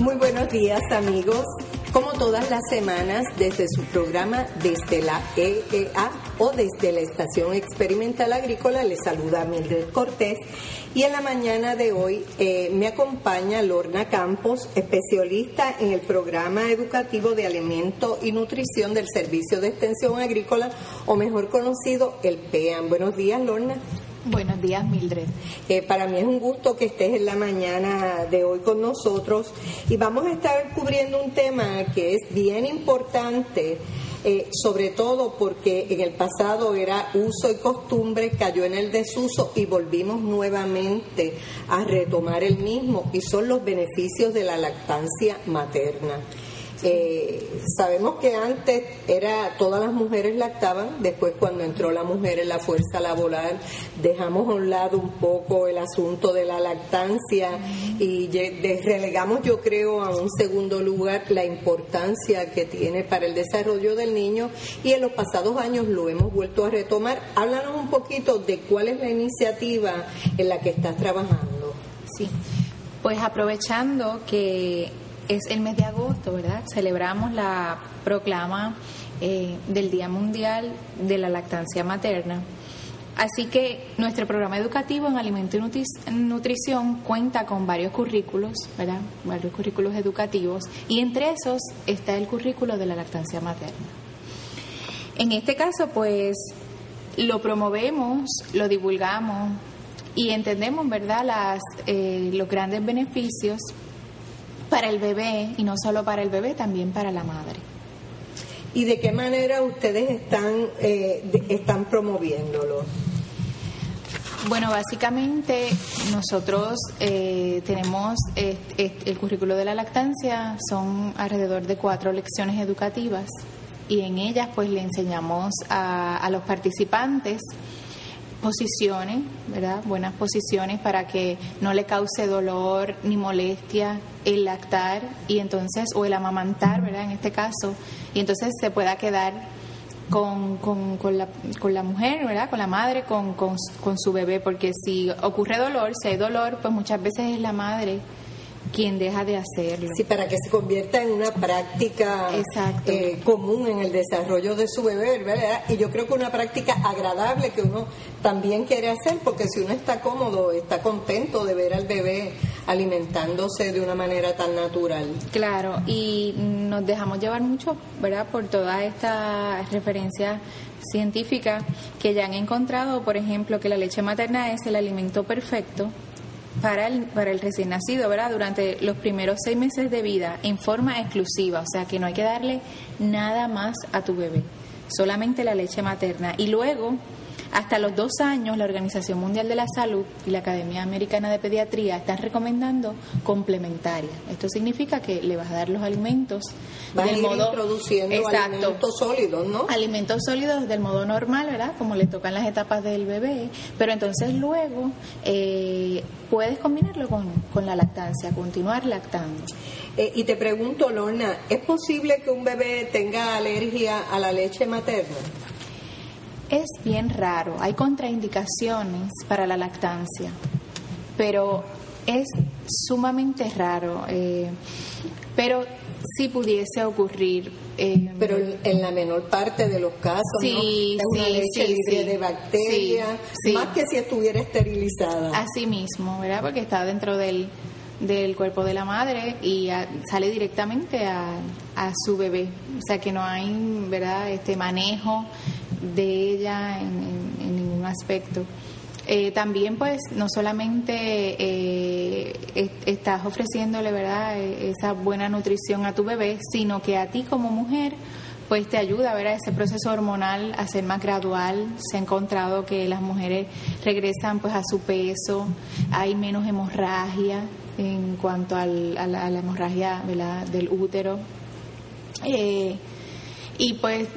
Muy buenos días amigos. Como todas las semanas, desde su programa Desde la EEA o desde la Estación Experimental Agrícola, les saluda Mildred Cortés. Y en la mañana de hoy eh, me acompaña Lorna Campos, especialista en el programa educativo de alimento y nutrición del Servicio de Extensión Agrícola, o mejor conocido, el PEAN. Buenos días, Lorna. Buenos días, Mildred. Eh, para mí es un gusto que estés en la mañana de hoy con nosotros y vamos a estar cubriendo un tema que es bien importante, eh, sobre todo porque en el pasado era uso y costumbre, cayó en el desuso y volvimos nuevamente a retomar el mismo y son los beneficios de la lactancia materna. Eh, sabemos que antes era todas las mujeres lactaban, después cuando entró la mujer en la fuerza laboral dejamos a un lado un poco el asunto de la lactancia y relegamos yo creo a un segundo lugar la importancia que tiene para el desarrollo del niño y en los pasados años lo hemos vuelto a retomar. Háblanos un poquito de cuál es la iniciativa en la que estás trabajando. Sí, pues aprovechando que es el mes de agosto, ¿verdad? Celebramos la proclama eh, del Día Mundial de la Lactancia Materna. Así que nuestro programa educativo en alimento y nutrición cuenta con varios currículos, ¿verdad? Varios currículos educativos y entre esos está el currículo de la lactancia materna. En este caso, pues lo promovemos, lo divulgamos y entendemos, ¿verdad?, Las, eh, los grandes beneficios para el bebé y no solo para el bebé, también para la madre. ¿Y de qué manera ustedes están, eh, están promoviéndolo? Bueno, básicamente nosotros eh, tenemos el currículo de la lactancia, son alrededor de cuatro lecciones educativas y en ellas pues le enseñamos a, a los participantes posiciones, ¿verdad? Buenas posiciones para que no le cause dolor ni molestia el lactar y entonces, o el amamantar, ¿verdad? En este caso, y entonces se pueda quedar con, con, con, la, con la mujer, ¿verdad? Con la madre, con, con, con su bebé, porque si ocurre dolor, si hay dolor, pues muchas veces es la madre quien deja de hacerlo. Sí, para que se convierta en una práctica eh, común en el desarrollo de su bebé, ¿verdad? Y yo creo que una práctica agradable que uno también quiere hacer, porque si uno está cómodo, está contento de ver al bebé alimentándose de una manera tan natural. Claro, y nos dejamos llevar mucho, ¿verdad? Por todas estas referencias científicas que ya han encontrado, por ejemplo, que la leche materna es el alimento perfecto para el, para el recién nacido, ¿verdad? Durante los primeros seis meses de vida en forma exclusiva, o sea que no hay que darle nada más a tu bebé, solamente la leche materna. Y luego hasta los dos años, la Organización Mundial de la Salud y la Academia Americana de Pediatría están recomendando complementaria. Esto significa que le vas a dar los alimentos del modo introduciendo alimentos sólidos, ¿no? Alimentos sólidos del modo normal, ¿verdad? Como le tocan las etapas del bebé, pero entonces luego eh, puedes combinarlo con, con, la lactancia, continuar lactando. Eh, y te pregunto, Lorna, ¿es posible que un bebé tenga alergia a la leche materna? Es bien raro, hay contraindicaciones para la lactancia, pero es sumamente raro. Eh, pero si pudiese ocurrir. Eh, pero en la menor parte de los casos, sí, ¿no? Es una leche libre de bacterias, más que si estuviera esterilizada. Así mismo, ¿verdad? Porque está dentro del, del cuerpo de la madre y sale directamente a, a, su bebé. O sea que no hay, ¿verdad?, este manejo de ella en, ningún aspecto. Eh, también pues no solamente eh, estás ofreciéndole verdad e, esa buena nutrición a tu bebé sino que a ti como mujer pues te ayuda a ver ese proceso hormonal a ser más gradual. Se ha encontrado que las mujeres regresan pues a su peso. Hay menos hemorragia en cuanto al, a, la, hemorragia del útero. Eh, y pues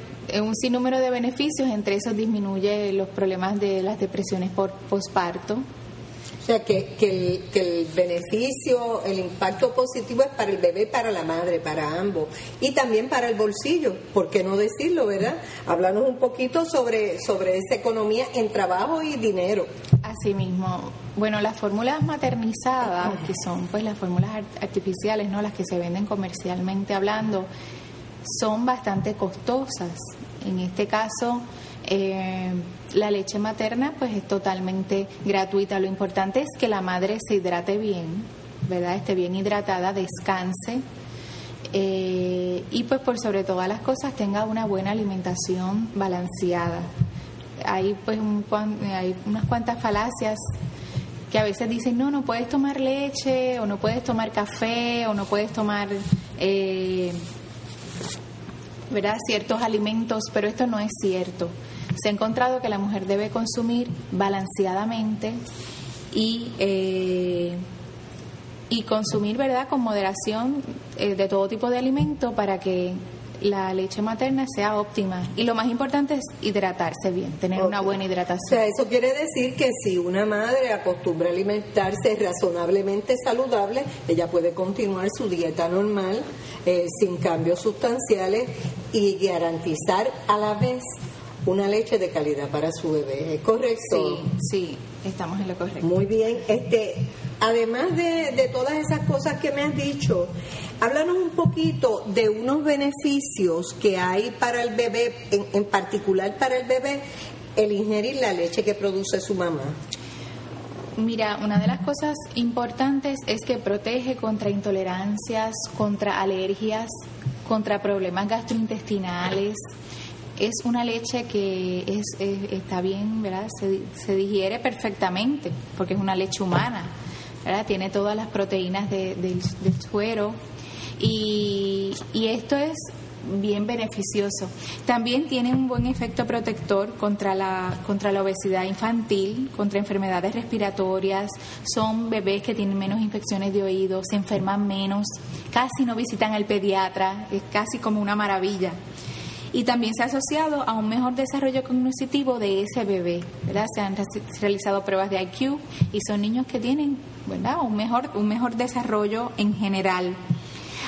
un sinnúmero de beneficios, entre esos disminuye los problemas de las depresiones por posparto. O sea, que, que, el, que el beneficio, el impacto positivo es para el bebé, para la madre, para ambos. Y también para el bolsillo, ¿por qué no decirlo, verdad? Hablarnos un poquito sobre, sobre esa economía en trabajo y dinero. Así mismo. Bueno, las fórmulas maternizadas, que son pues las fórmulas artificiales, ¿no? Las que se venden comercialmente hablando, son bastante costosas. En este caso, eh, la leche materna pues es totalmente gratuita. Lo importante es que la madre se hidrate bien, ¿verdad? Esté bien hidratada, descanse eh, y pues por sobre todas las cosas tenga una buena alimentación balanceada. Hay pues hay unas cuantas falacias que a veces dicen, no, no puedes tomar leche, o no puedes tomar café, o no puedes tomar eh, ¿verdad? ciertos alimentos, pero esto no es cierto. Se ha encontrado que la mujer debe consumir balanceadamente y, eh, y consumir ¿verdad? con moderación eh, de todo tipo de alimento para que la leche materna sea óptima. Y lo más importante es hidratarse bien, tener una buena hidratación. O sea, eso quiere decir que si una madre acostumbra a alimentarse razonablemente saludable, ella puede continuar su dieta normal eh, sin cambios sustanciales y garantizar a la vez una leche de calidad para su bebé. ¿Es correcto? Sí, sí, estamos en lo correcto. Muy bien. Este, además de, todas esas cosas que me has dicho, háblanos un poquito de unos beneficios que hay para el bebé, en, particular para el bebé, el ingerir la leche que produce su mamá. Mira, una de las cosas importantes es que protege contra intolerancias, contra alergias, contra problemas gastrointestinales, es una leche que es, está bien, ¿verdad? Se, digiere perfectamente, porque es una leche humana, Tiene todas las proteínas del suero y, y esto es bien beneficioso. También tiene un buen efecto protector contra la, contra la obesidad infantil, contra enfermedades respiratorias. Son bebés que tienen menos infecciones de oídos, se enferman menos, casi no visitan al pediatra, es casi como una maravilla y también se ha asociado a un mejor desarrollo cognitivo de ese bebé. ¿verdad? Se han realizado pruebas de IQ y son niños que tienen ¿verdad? Un, mejor, un mejor desarrollo en general.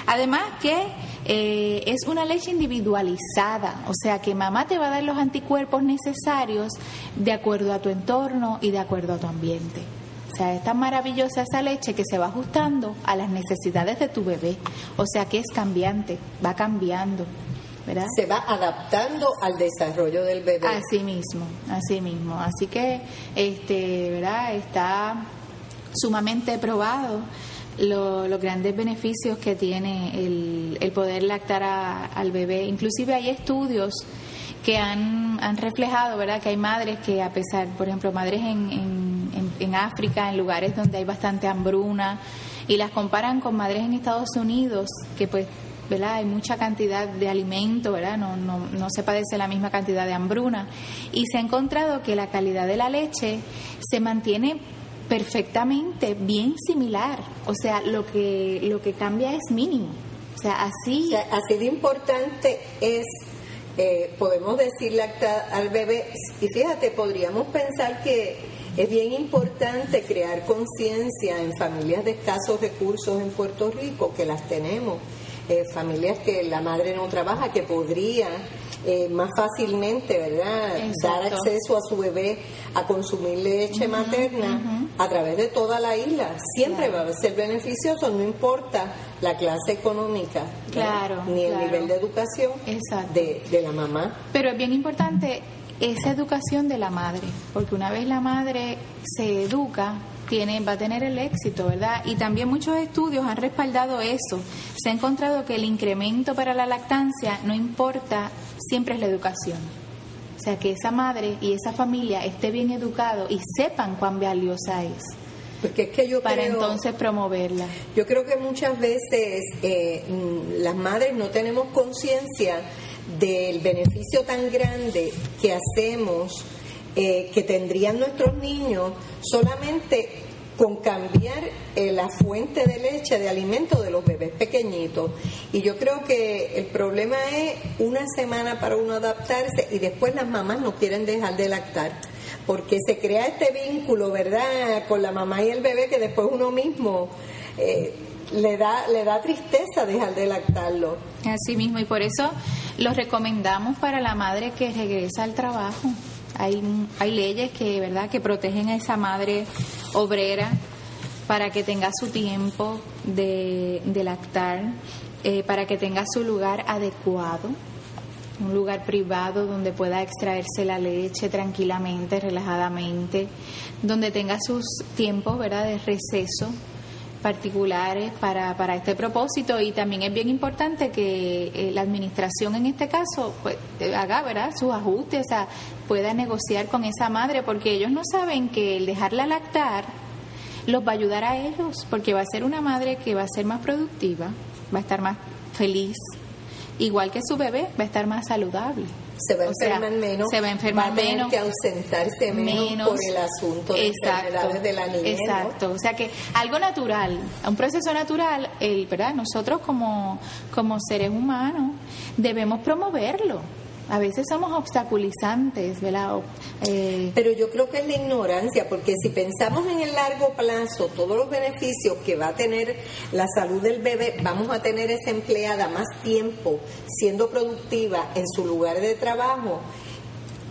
Además que eh, es una leche individualizada, o sea que mamá te va a dar los anticuerpos necesarios de acuerdo a tu entorno y de acuerdo a tu ambiente. O sea, es tan maravillosa esa leche que se va ajustando a las necesidades de tu bebé. O sea que es cambiante, va cambiando. Se va adaptando al desarrollo del bebé. Así mismo, así mismo. Así que, este, ¿verdad? Está sumamente probado los grandes beneficios que tiene el, poder lactar al bebé. Inclusive hay estudios que han, han, reflejado, ¿verdad? Que hay madres que a pesar, por ejemplo, madres en, en, en África, en lugares donde hay bastante hambruna, y las comparan con madres en Estados Unidos, que pues ¿verdad? Hay mucha cantidad de alimento, ¿verdad? No, no, no se padece la misma cantidad de hambruna. Y se ha encontrado que la calidad de la leche se mantiene perfectamente bien similar. O sea, lo que, lo que cambia es mínimo. O sea, así... así de importante es, eh, podemos decirle al bebé, y fíjate, podríamos pensar que es bien importante crear conciencia en familias de escasos recursos en Puerto Rico, que las tenemos, eh, familias que la madre no trabaja, que podría eh, más fácilmente, ¿verdad?, dar acceso a su bebé a consumir leche materna a través de toda la isla. Siempre va a ser beneficioso, no importa la clase económica, claro, ni el nivel de educación de, de la mamá. Pero es bien importante esa educación de la madre, porque una vez la madre se educa, tiene, va a tener el éxito, ¿verdad? Y también muchos estudios han respaldado eso. Se ha encontrado que el incremento para la lactancia no importa, siempre es la educación. O sea, que esa madre y esa familia esté bien educado y sepan cuán valiosa es. Porque es que yo para entonces promoverla. Yo creo que muchas veces eh, mm, las madres no tenemos conciencia del beneficio tan grande que hacemos eh, que tendrían nuestros niños solamente con cambiar eh, la fuente de leche, de alimento de los bebés pequeñitos. Y yo creo que el problema es una semana para uno adaptarse y después las mamás no quieren dejar de lactar porque se crea este vínculo, ¿verdad?, con la mamá y el bebé que después uno mismo eh, le da le da tristeza dejar de lactarlo. Así mismo y por eso lo recomendamos para la madre que regresa al trabajo. Hay, hay leyes que, ¿verdad?, que protegen a esa madre obrera para que tenga su tiempo de, lactar, eh, para que tenga su lugar adecuado, un lugar privado donde pueda extraerse la leche tranquilamente, relajadamente, donde tenga sus tiempos ¿verdad? de receso particulares para, para este propósito y también es bien importante que eh, la administración en este caso pues, haga ¿verdad? sus ajustes, o sea, pueda negociar con esa madre porque ellos no saben que el dejarla lactar los va a ayudar a ellos porque va a ser una madre que va a ser más productiva, va a estar más feliz, igual que su bebé va a estar más saludable se va a enfermar menos, se va a enfermar menos, que ausentarse menos, por el asunto de enfermedades de la niñez. Exacto, o sea que algo natural, un proceso natural, el, ¿verdad? Nosotros como, como seres humanos debemos promoverlo a veces somos obstaculizantes, ¿verdad? Eh, Pero yo creo que es la ignorancia, porque si pensamos en el largo plazo, todos los beneficios que va a tener la salud del bebé, vamos a tener esa empleada más tiempo siendo productiva en su lugar de trabajo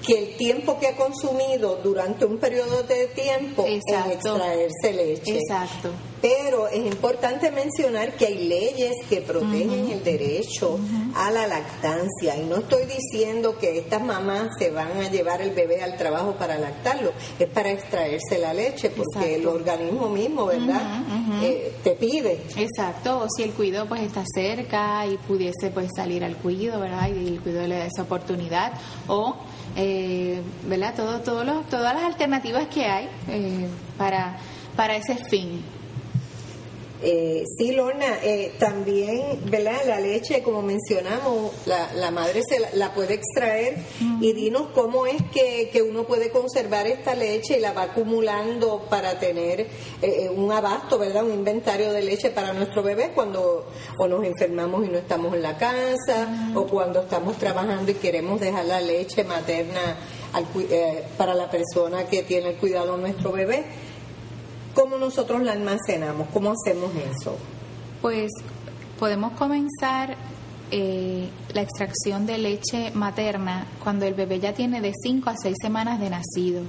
que el tiempo que ha consumido durante un periodo de tiempo en extraerse leche. Exacto. Pero es importante mencionar que hay leyes que protegen el derecho a la lactancia y no estoy diciendo que estas mamás se van a llevar el bebé al trabajo para lactarlo, es para extraerse la leche porque el organismo mismo, ¿verdad? Eh, te pide. Exacto, o si el cuido pues está cerca y pudiese pues salir al cuido, ¿verdad? Y el cuido le da esa oportunidad o eh, ¿verdad? Todo, todas las alternativas que hay eh, para, para ese fin. Eh, sí, Lorna, eh, también, ¿verdad? La leche, como mencionamos, la, la madre se la, puede extraer y dinos cómo es que, que, uno puede conservar esta leche y la va acumulando para tener eh, eh, un abasto, ¿verdad? Un inventario de leche para nuestro bebé cuando o nos enfermamos y no estamos en la casa o cuando estamos trabajando y queremos dejar la leche materna al, para la persona que tiene el cuidado de nuestro bebé ¿Cómo nosotros la almacenamos? ¿Cómo hacemos eso? Pues podemos comenzar eh, la extracción de leche materna cuando el bebé ya tiene de 5 a 6 semanas de nacido.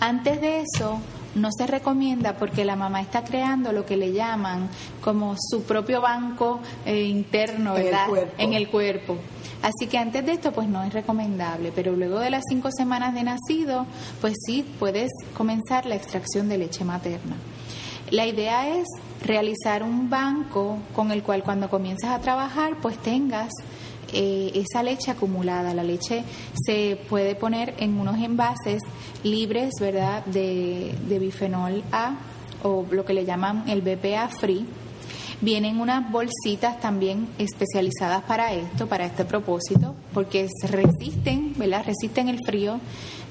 Antes de eso, no se recomienda porque la mamá está creando lo que le llaman como su propio banco eh, interno, ¿verdad? En el, cuerpo. Así que antes de esto, pues no es recomendable, pero luego de las cinco semanas de nacido, pues sí puedes comenzar la extracción de leche materna. La idea es realizar un banco con el cual cuando comiences a trabajar, pues tengas eh, esa leche acumulada. La leche se puede poner en unos envases libres, ¿verdad?, de, de bifenol A o lo que le llaman el BPA free Vienen unas bolsitas también especializadas para esto, para este propósito, porque resisten, ¿verdad? Resisten el frío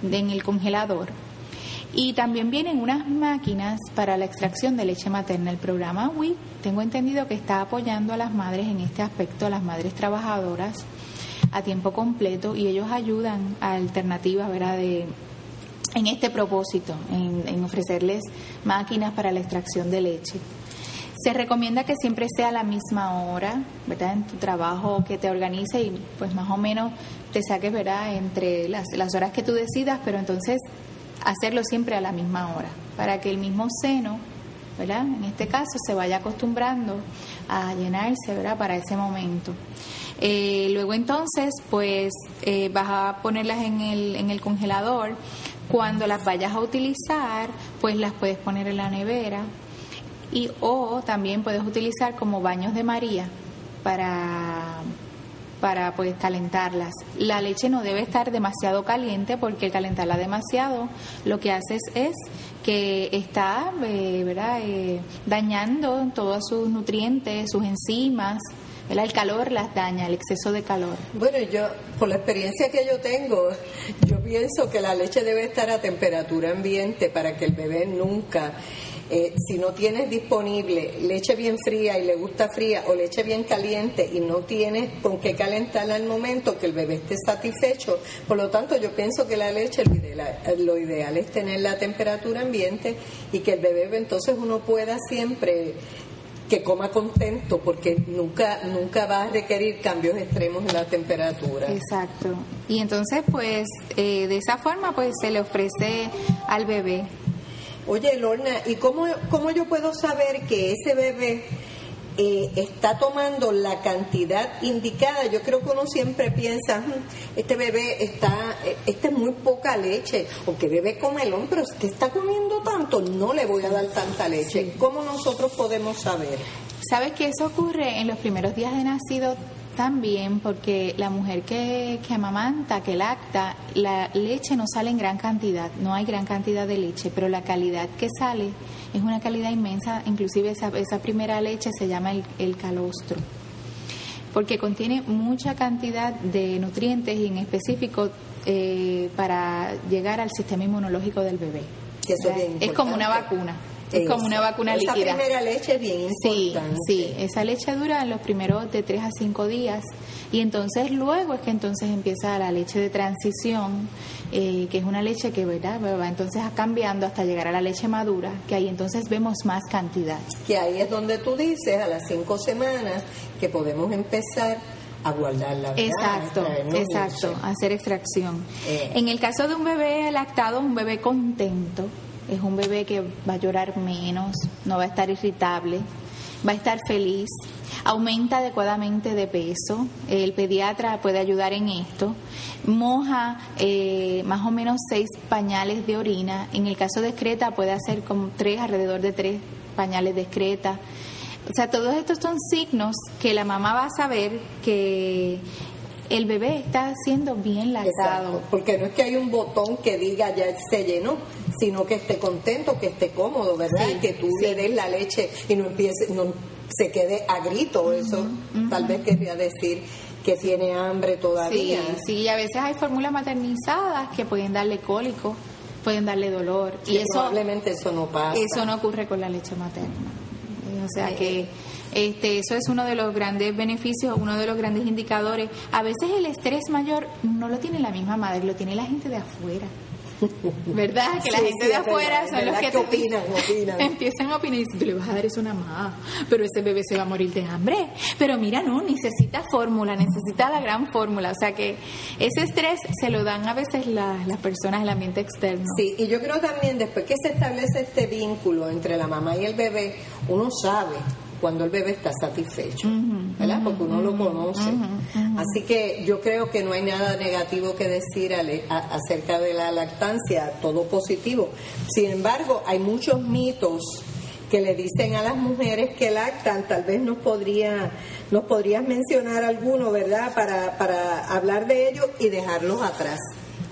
en el congelador. Y también vienen unas máquinas para la extracción de leche materna. El programa WI, tengo entendido que está apoyando a las madres en este aspecto, a las madres trabajadoras a tiempo completo y ellos ayudan a alternativas, ¿verdad? De, en este propósito, en, ofrecerles máquinas para la extracción de leche. Se recomienda que siempre sea la misma hora, ¿verdad? En tu trabajo, que te organice y pues más o menos te saques, ¿verdad? Entre las, las horas que tú decidas, pero entonces hacerlo siempre a la misma hora, para que el mismo seno, ¿verdad? En este caso se vaya acostumbrando a llenarse, ¿verdad? Para ese momento. Eh, luego entonces, pues eh, vas a ponerlas en el, en el congelador. Cuando las vayas a utilizar, pues las puedes poner en la nevera y o también puedes utilizar como baños de María para para pues calentarlas. La leche no debe estar demasiado caliente porque calentarla demasiado lo que haces es que está eh, ¿verdad? Eh, dañando todos sus nutrientes, sus enzimas. El calor las daña, el exceso de calor. Bueno, yo, por la experiencia que yo tengo, yo pienso que la leche debe estar a temperatura ambiente para que el bebé nunca eh, si no tienes disponible leche bien fría y le gusta fría o leche bien caliente y no tienes con qué calentarla al momento que el bebé esté satisfecho, por lo tanto yo pienso que la leche lo ideal es tener la temperatura ambiente y que el bebé entonces uno pueda siempre que coma contento porque nunca nunca va a requerir cambios extremos en la temperatura. Exacto. Y entonces pues eh, de esa forma pues se le ofrece al bebé Oye, Lorna, ¿y cómo, cómo yo puedo saber que ese bebé eh, está tomando la cantidad indicada? Yo creo que uno siempre piensa, hmm, este bebé está, eh, este es muy poca leche, o que bebé comelón, pero es que está comiendo tanto, no le voy a dar tanta leche. ¿Cómo nosotros podemos saber? ¿Sabes que eso ocurre en los primeros días de nacido? También porque la mujer que, que amamanta, que lacta, la leche no sale en gran cantidad, no hay gran cantidad de leche, pero la calidad que sale es una calidad inmensa, inclusive esa, esa primera leche se llama el, calostro, porque contiene mucha cantidad de nutrientes y en específico eh, para llegar al sistema inmunológico del bebé. es como una vacuna. Es como una vacuna esa líquida. Esa primera leche es bien importante. Sí, sí, esa leche dura los primeros de 3 a 5 días y entonces luego es que entonces empieza la leche de transición, eh, que es una leche que ¿verdad? va entonces cambiando hasta llegar a la leche madura, que ahí entonces vemos más cantidad. Que ahí es donde tú dices a las 5 semanas que podemos empezar a guardarla. Exacto, exacto, hacer extracción. Eh. En el caso de un bebé lactado, un bebé contento, es un bebé que va a llorar menos, no va a estar irritable, va a estar feliz, aumenta adecuadamente de peso, el pediatra puede ayudar en esto, moja eh, más o menos seis pañales de orina, en el caso de excreta puede hacer como tres, alrededor de tres pañales de excreta. O sea, todos estos son signos que la mamá va a saber que el bebé está siendo bien lactado. porque no es que hay un botón que diga ya se llenó, sino que esté contento, que esté cómodo, ¿verdad? que tú le des la leche y no empiece, no se quede a grito, eso tal vez querría decir que tiene hambre todavía. Sí, sí, a veces hay fórmulas maternizadas que pueden darle cólico, pueden darle dolor. y eso, probablemente eso no pasa. Eso no ocurre con la leche materna. O sea que este, eso es uno de los grandes beneficios, uno de los grandes indicadores. A veces el estrés mayor no lo tiene la misma madre, lo tiene la gente de afuera. ¿Verdad? Que la gente de afuera son los que, opinan, empiezan a opinar y dicen, tú le vas a dar eso una más, pero ese bebé se va a morir de hambre. Pero mira, no, necesita fórmula, necesita la gran fórmula. O sea que ese estrés se lo dan a veces las personas del ambiente externo. Sí, y yo creo también después que se establece este vínculo entre la mamá y el bebé, uno sabe cuando el bebé está satisfecho, ¿verdad? Porque uno lo conoce. Así que yo creo que no hay nada negativo que decir acerca de la lactancia, todo positivo. Sin embargo, hay muchos mitos que le dicen a las mujeres que lactan, tal vez nos podría nos podrías mencionar alguno, ¿verdad? Para, para hablar de ellos y dejarlos atrás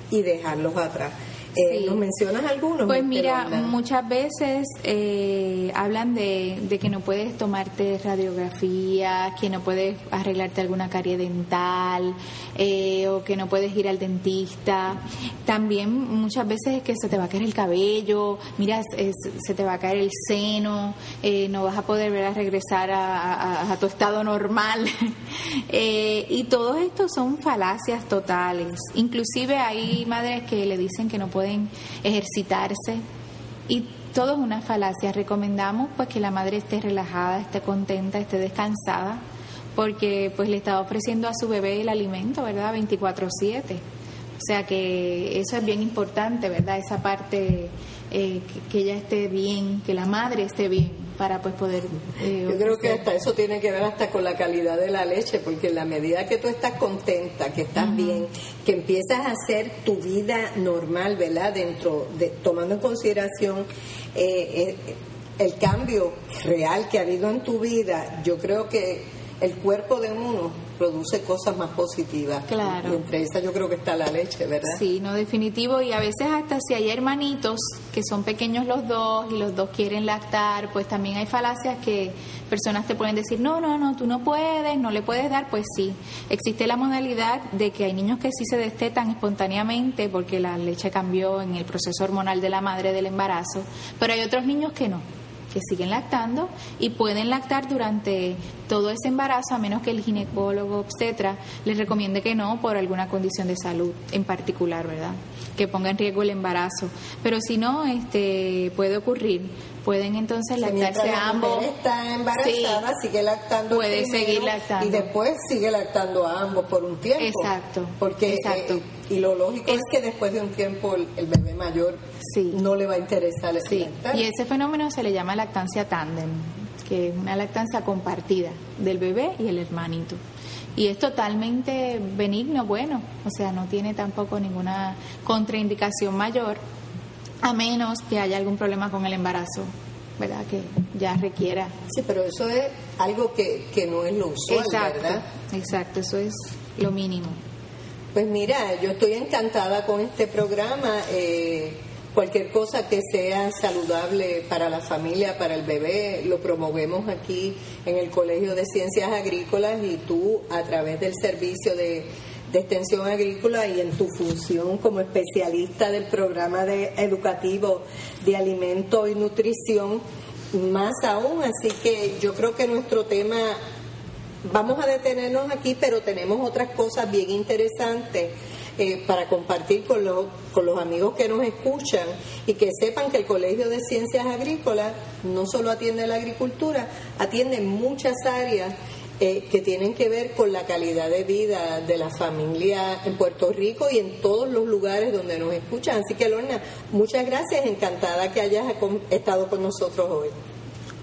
y dejarlos atrás. Eh, ¿Nos mencionas algunos? Pues mira, muchas veces eh, hablan de, que no puedes tomarte radiografía, que no puedes arreglarte alguna carie dental eh, o que no puedes ir al dentista. También muchas veces es que se te va a caer el cabello, mira, se te va a caer el seno, no vas a poder ver a regresar a, a tu estado normal. y todos estos son falacias totales. Inclusive hay madres que le dicen que no pueden pueden ejercitarse y todo es una falacia. Recomendamos pues que la madre esté relajada, esté contenta, esté descansada, porque pues le está ofreciendo a su bebé el alimento, ¿verdad? 24/7. O sea que eso es bien importante, ¿verdad? Esa parte eh, que ella esté bien, que la madre esté bien para pues poder... Eh, Yo creo que hasta eso tiene que ver hasta con la calidad de la leche, porque en la medida que tú estás contenta, que estás bien, que empiezas a hacer tu vida normal, ¿verdad? Dentro de, tomando en consideración eh, eh, el cambio real que ha habido en tu vida, yo creo que el cuerpo de uno produce cosas más positivas. Claro. Y entre esas yo creo que está la leche, ¿verdad? Sí, no definitivo. Y a veces hasta si hay hermanitos que son pequeños los dos y los dos quieren lactar, pues también hay falacias que personas te pueden decir, no, no, no, tú no puedes, no le puedes dar. Pues sí, existe la modalidad de que hay niños que sí se destetan espontáneamente porque la leche cambió en el proceso hormonal de la madre del embarazo, pero hay otros niños que no que siguen lactando y pueden lactar durante todo ese embarazo a menos que el ginecólogo obstetra les recomiende que no por alguna condición de salud en particular, ¿verdad? Que ponga en riesgo el embarazo. Pero si no, este puede ocurrir. Pueden entonces lactarse la ambos. Está embarazada, sigue lactando puede seguir lactando y después sigue lactando a ambos por un tiempo. Exacto. Porque exacto. Eh, y lo lógico es, que después de un tiempo el, bebé mayor no le va a interesar sí. lactar. Y ese fenómeno se le llama lactancia tándem, que es una lactancia compartida del bebé y el hermanito y es totalmente benigno, bueno, o sea, no tiene tampoco ninguna contraindicación mayor, a menos que haya algún problema con el embarazo, ¿verdad? Que ya requiera. Sí, pero eso es algo que, que no es lo usual, exacto, ¿verdad? Exacto, eso es lo mínimo. Pues mira, yo estoy encantada con este programa. Eh, Cualquier cosa que sea saludable para la familia, para el bebé, lo promovemos aquí en el Colegio de Ciencias Agrícolas y tú a través del servicio de, extensión agrícola y en tu función como especialista del programa de, educativo de alimento y nutrición, más aún. Así que yo creo que nuestro tema, vamos a detenernos aquí, pero tenemos otras cosas bien interesantes eh, para compartir con, los, con los amigos que nos escuchan y que sepan que el Colegio de Ciencias Agrícolas no solo atiende la agricultura, atiende muchas áreas eh, que tienen que ver con la calidad de vida de la familia en Puerto Rico y en todos los lugares donde nos escuchan. Así que, Lorna, muchas gracias, encantada que hayas estado con nosotros hoy.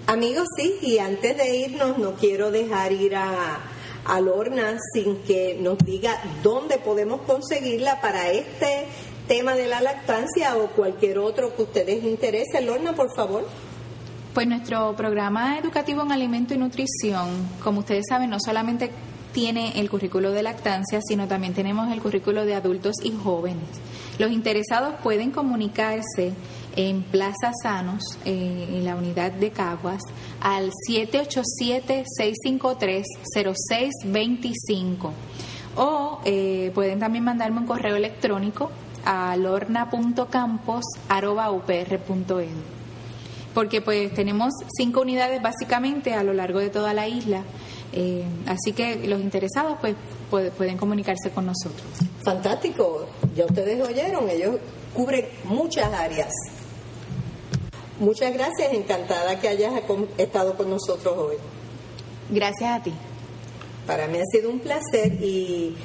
Amigos, sí, y antes de irnos, no quiero dejar ir a a Lorna sin que nos diga dónde podemos conseguirla para este tema de la lactancia o cualquier otro que ustedes interese. Lorna, por favor. Pues nuestro programa educativo en alimento y nutrición, como ustedes saben, no solamente tiene el currículo de lactancia, sino también tenemos el currículo de adultos y jóvenes. Los interesados pueden comunicarse en Plaza Sanos, eh, en la unidad de Caguas, al 787-653-0625. O eh, pueden también mandarme un correo electrónico a lorna.campos.upr.edu. Porque pues tenemos cinco unidades básicamente a lo largo de toda la isla. Eh, así que los interesados pues pueden comunicarse con nosotros. Fantástico, ya ustedes oyeron, ellos cubren muchas áreas. Muchas gracias, encantada que hayas estado con nosotros hoy. Gracias a ti. Para mí ha sido un placer y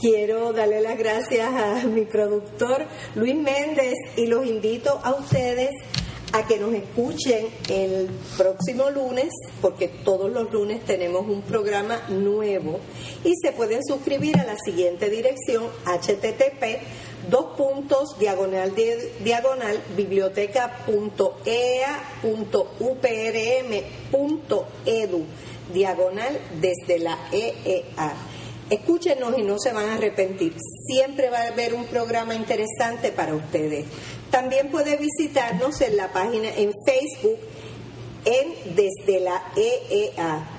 quiero darle las gracias a mi productor Luis Méndez y los invito a ustedes a que nos escuchen el próximo lunes, porque todos los lunes tenemos un programa nuevo y se pueden suscribir a la siguiente dirección http dos puntos diagonal diagonal biblioteca.ea.uprm.edu diagonal desde la EEA. Escúchenos y no se van a arrepentir. Siempre va a haber un programa interesante para ustedes. También puede visitarnos en la página en Facebook en Desde la EEA